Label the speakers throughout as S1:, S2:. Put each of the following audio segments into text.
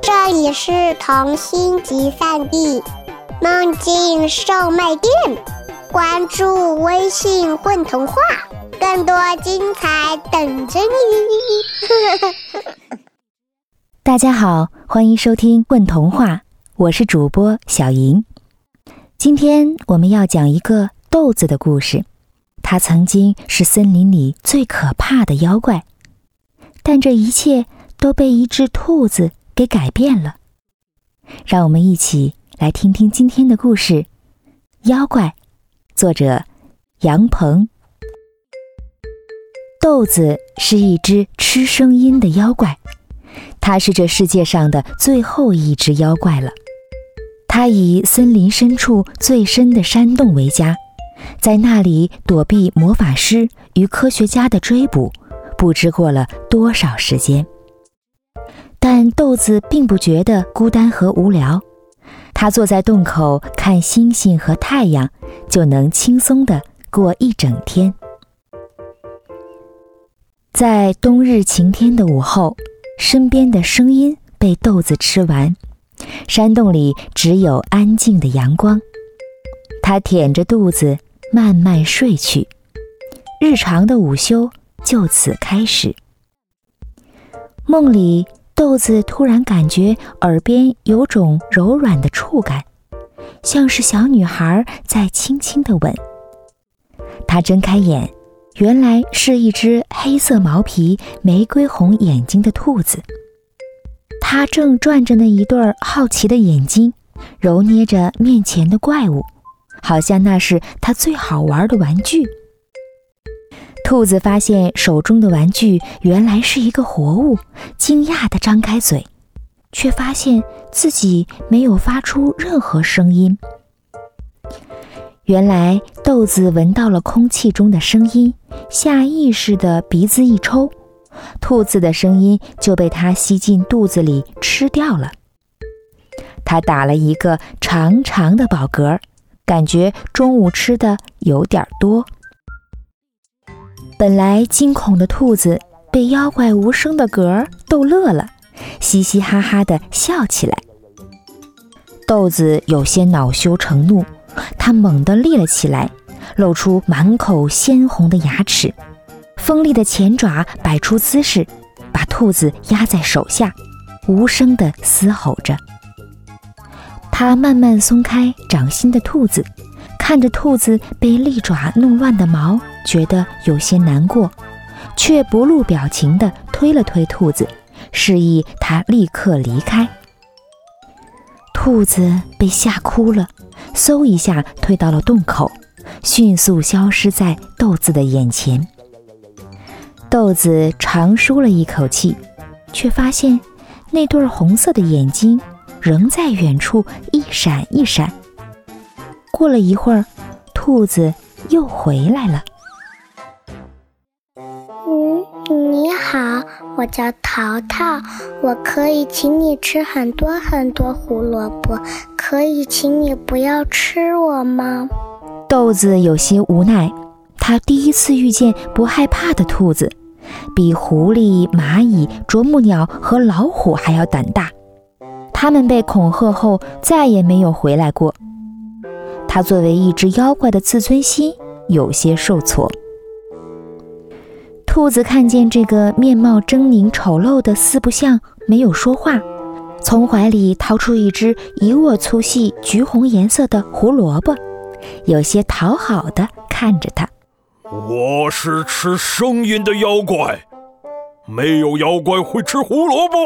S1: 这里是童心集散地，梦境售卖店。关注微信“混童话”，更多精彩等着你。
S2: 大家好，欢迎收听《混童话》，我是主播小莹。今天我们要讲一个豆子的故事。它曾经是森林里最可怕的妖怪，但这一切都被一只兔子给改变了。让我们一起来听听今天的故事：妖怪。作者杨鹏。豆子是一只吃声音的妖怪，它是这世界上的最后一只妖怪了。它以森林深处最深的山洞为家。在那里躲避魔法师与科学家的追捕，不知过了多少时间。但豆子并不觉得孤单和无聊，他坐在洞口看星星和太阳，就能轻松地过一整天。在冬日晴天的午后，身边的声音被豆子吃完，山洞里只有安静的阳光。他舔着肚子。慢慢睡去，日常的午休就此开始。梦里，豆子突然感觉耳边有种柔软的触感，像是小女孩在轻轻的吻。他睁开眼，原来是一只黑色毛皮、玫瑰红眼睛的兔子。它正转着那一对好奇的眼睛，揉捏着面前的怪物。好像那是他最好玩的玩具。兔子发现手中的玩具原来是一个活物，惊讶地张开嘴，却发现自己没有发出任何声音。原来豆子闻到了空气中的声音，下意识地鼻子一抽，兔子的声音就被它吸进肚子里吃掉了。它打了一个长长的饱嗝。感觉中午吃的有点多。本来惊恐的兔子被妖怪无声的嗝逗乐了，嘻嘻哈哈的笑起来。豆子有些恼羞成怒，他猛地立了起来，露出满口鲜红的牙齿，锋利的前爪摆出姿势，把兔子压在手下，无声的嘶吼着。他慢慢松开掌心的兔子，看着兔子被利爪弄乱的毛，觉得有些难过，却不露表情地推了推兔子，示意它立刻离开。兔子被吓哭了，嗖一下退到了洞口，迅速消失在豆子的眼前。豆子长舒了一口气，却发现那对红色的眼睛。仍在远处一闪一闪。过了一会儿，兔子又回来了。
S1: 嗯，你好，我叫淘淘，我可以请你吃很多很多胡萝卜，可以请你不要吃我吗？
S2: 豆子有些无奈，他第一次遇见不害怕的兔子，比狐狸、蚂蚁、啄木鸟和老虎还要胆大。他们被恐吓后再也没有回来过。他作为一只妖怪的自尊心有些受挫。兔子看见这个面貌狰狞丑陋的四不像，没有说话，从怀里掏出一只一握粗细、橘红颜色的胡萝卜，有些讨好的看着他。
S3: 我是吃声音的妖怪，没有妖怪会吃胡萝卜。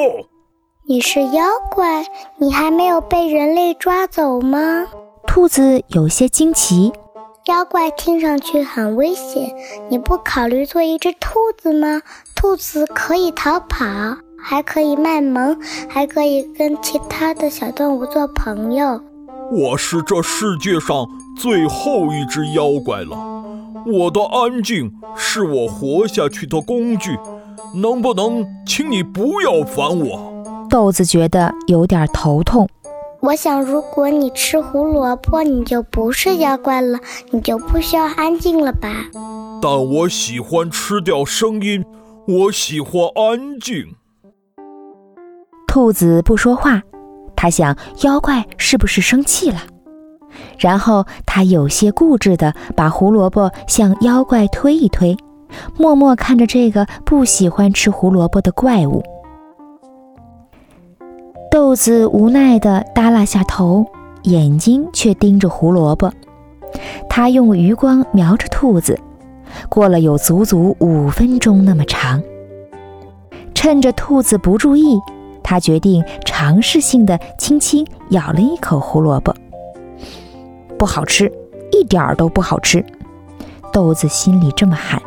S1: 你是妖怪？你还没有被人类抓走吗？
S2: 兔子有些惊奇。
S1: 妖怪听上去很危险，你不考虑做一只兔子吗？兔子可以逃跑，还可以卖萌，还可以跟其他的小动物做朋友。
S3: 我是这世界上最后一只妖怪了，我的安静是我活下去的工具，能不能请你不要烦我？
S2: 豆子觉得有点头痛。
S1: 我想，如果你吃胡萝卜，你就不是妖怪了，你就不需要安静了吧？
S3: 但我喜欢吃掉声音，我喜欢安静。
S2: 兔子不说话，他想妖怪是不是生气了？然后他有些固执地把胡萝卜向妖怪推一推，默默看着这个不喜欢吃胡萝卜的怪物。豆子无奈地耷拉下头，眼睛却盯着胡萝卜。他用余光瞄着兔子，过了有足足五分钟那么长。趁着兔子不注意，他决定尝试性的轻轻咬了一口胡萝卜。不好吃，一点儿都不好吃。豆子心里这么喊，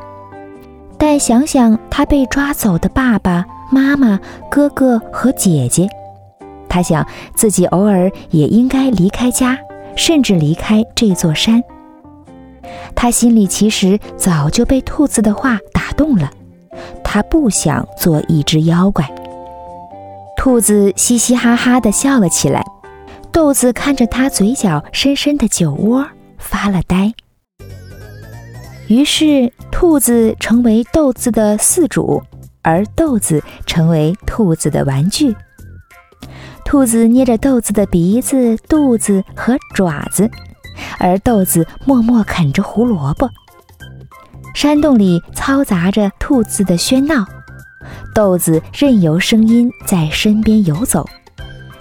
S2: 但想想他被抓走的爸爸妈妈、哥哥和姐姐。他想自己偶尔也应该离开家，甚至离开这座山。他心里其实早就被兔子的话打动了，他不想做一只妖怪。兔子嘻嘻哈哈地笑了起来，豆子看着他嘴角深深的酒窝，发了呆。于是，兔子成为豆子的饲主，而豆子成为兔子的玩具。兔子捏着豆子的鼻子、肚子和爪子，而豆子默默啃着胡萝卜。山洞里嘈杂着兔子的喧闹，豆子任由声音在身边游走。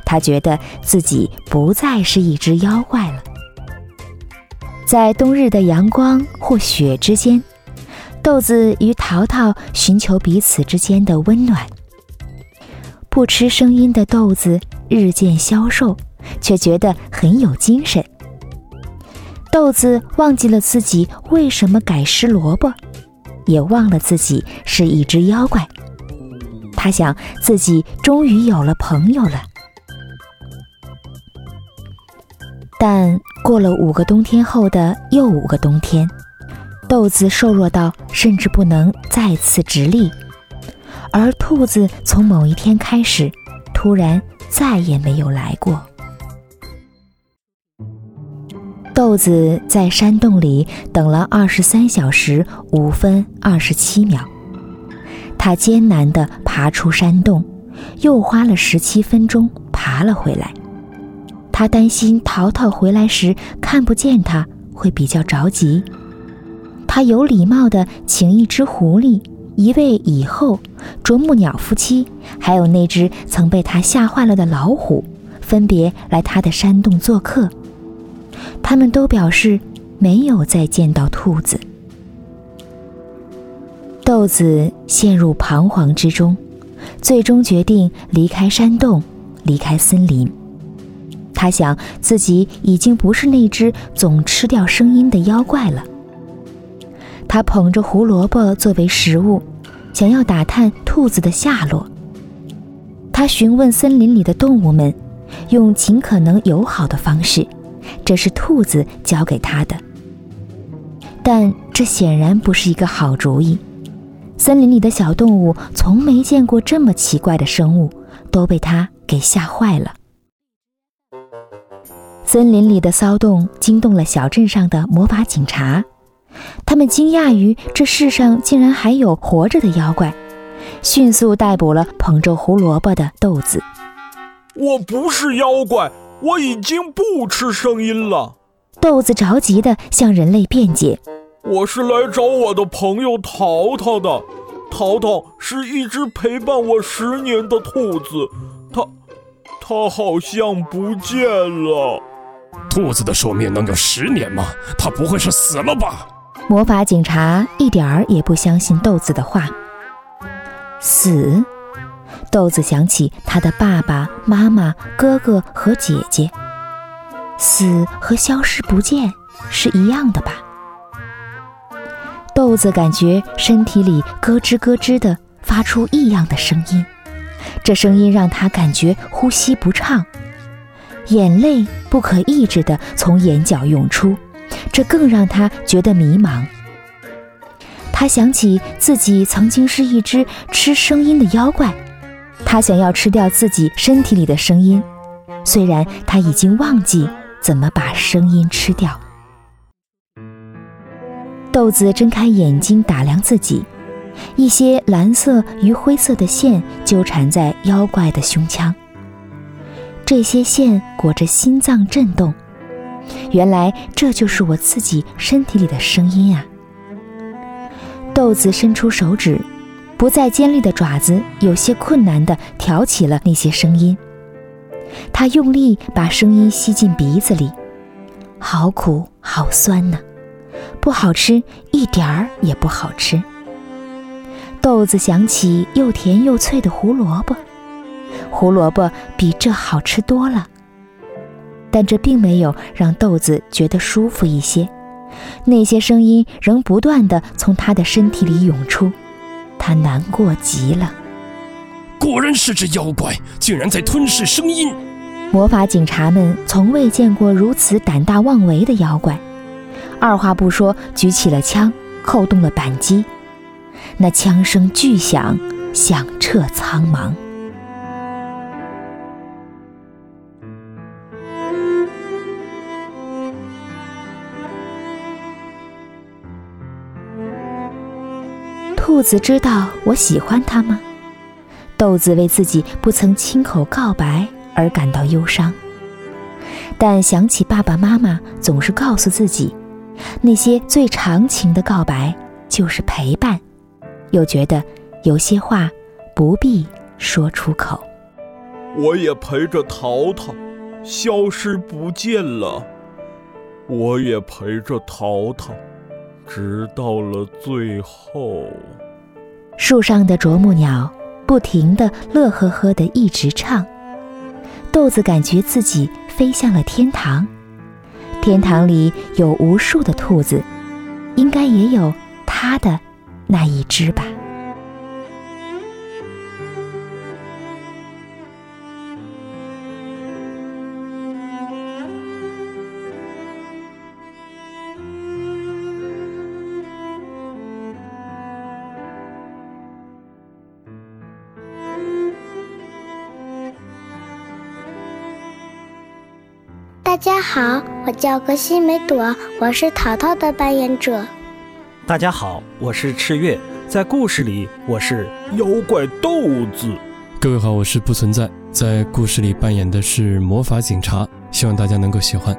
S2: 他觉得自己不再是一只妖怪了。在冬日的阳光或雪之间，豆子与淘淘寻求彼此之间的温暖。不吃声音的豆子。日渐消瘦，却觉得很有精神。豆子忘记了自己为什么改吃萝卜，也忘了自己是一只妖怪。他想自己终于有了朋友了。但过了五个冬天后的又五个冬天，豆子瘦弱到甚至不能再次直立，而兔子从某一天开始，突然。再也没有来过。豆子在山洞里等了二十三小时五分二十七秒，他艰难地爬出山洞，又花了十七分钟爬了回来。他担心淘淘回来时看不见他，会比较着急。他有礼貌地请一只狐狸。一位蚁后、啄木鸟夫妻，还有那只曾被他吓坏了的老虎，分别来他的山洞做客。他们都表示没有再见到兔子。豆子陷入彷徨之中，最终决定离开山洞，离开森林。他想自己已经不是那只总吃掉声音的妖怪了。他捧着胡萝卜作为食物。想要打探兔子的下落，他询问森林里的动物们，用尽可能友好的方式。这是兔子教给他的，但这显然不是一个好主意。森林里的小动物从没见过这么奇怪的生物，都被他给吓坏了。森林里的骚动惊动了小镇上的魔法警察。他们惊讶于这世上竟然还有活着的妖怪，迅速逮捕了捧着胡萝卜的豆子。
S3: 我不是妖怪，我已经不吃声音了。
S2: 豆子着急地向人类辩解：“
S3: 我是来找我的朋友淘淘的。淘淘是一只陪伴我十年的兔子，它，它好像不见了。
S4: 兔子的寿命能有十年吗？它不会是死了吧？”
S2: 魔法警察一点儿也不相信豆子的话。死，豆子想起他的爸爸妈妈、哥哥和姐姐。死和消失不见是一样的吧？豆子感觉身体里咯吱咯吱的发出异样的声音，这声音让他感觉呼吸不畅，眼泪不可抑制地从眼角涌出。这更让他觉得迷茫。他想起自己曾经是一只吃声音的妖怪，他想要吃掉自己身体里的声音，虽然他已经忘记怎么把声音吃掉。豆子睁开眼睛打量自己，一些蓝色与灰色的线纠缠在妖怪的胸腔，这些线裹着心脏震动。原来这就是我自己身体里的声音啊！豆子伸出手指，不再尖利的爪子有些困难地挑起了那些声音。他用力把声音吸进鼻子里，好苦，好酸呢，不好吃，一点儿也不好吃。豆子想起又甜又脆的胡萝卜，胡萝卜比这好吃多了。但这并没有让豆子觉得舒服一些，那些声音仍不断地从他的身体里涌出，他难过极了。
S4: 果然是只妖怪，竟然在吞噬声音。
S2: 魔法警察们从未见过如此胆大妄为的妖怪，二话不说，举起了枪，扣动了扳机。那枪声巨响，响彻苍茫。兔子知道我喜欢它吗？豆子为自己不曾亲口告白而感到忧伤，但想起爸爸妈妈总是告诉自己，那些最长情的告白就是陪伴，又觉得有些话不必说出口。
S3: 我也陪着淘淘，消失不见了。我也陪着淘淘。直到了最后，
S2: 树上的啄木鸟不停地乐呵呵地一直唱。豆子感觉自己飞向了天堂，天堂里有无数的兔子，应该也有它的那一只吧。
S1: 家好，我叫格西梅朵，我是淘淘的扮演者。
S5: 大家好，我是赤月，在故事里我是
S3: 妖怪豆子。
S4: 各位好，我是不存在，在故事里扮演的是魔法警察，希望大家能够喜欢。